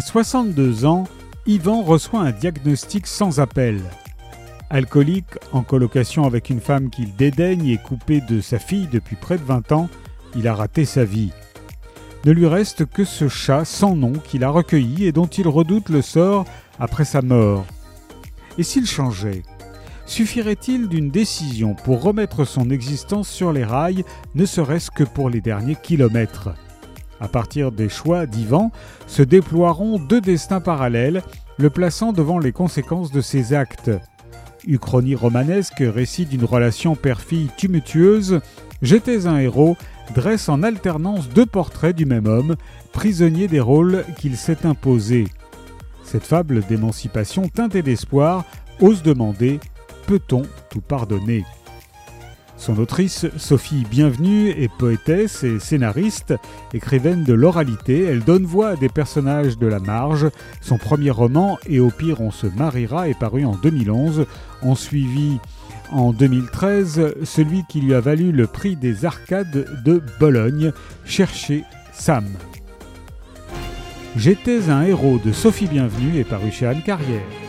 62 ans, Yvan reçoit un diagnostic sans appel. Alcoolique, en colocation avec une femme qu'il dédaigne et coupé de sa fille depuis près de 20 ans, il a raté sa vie. Ne lui reste que ce chat sans nom qu'il a recueilli et dont il redoute le sort après sa mort. Et s'il changeait? Suffirait-il d'une décision pour remettre son existence sur les rails, ne serait-ce que pour les derniers kilomètres? À partir des choix d'Ivan, se déploieront deux destins parallèles, le plaçant devant les conséquences de ses actes. Uchronie romanesque, récit d'une relation père-fille tumultueuse, J'étais un héros dresse en alternance deux portraits du même homme, prisonnier des rôles qu'il s'est imposés. Cette fable d'émancipation teintée d'espoir ose demander Peut-on tout pardonner? Son autrice, Sophie Bienvenue, est poétesse et scénariste, écrivaine de l'oralité. Elle donne voix à des personnages de la marge. Son premier roman, Et au pire on se mariera, est paru en 2011. En suivi en 2013 celui qui lui a valu le prix des arcades de Bologne, Chercher Sam. J'étais un héros de Sophie Bienvenue et paru chez Anne Carrière.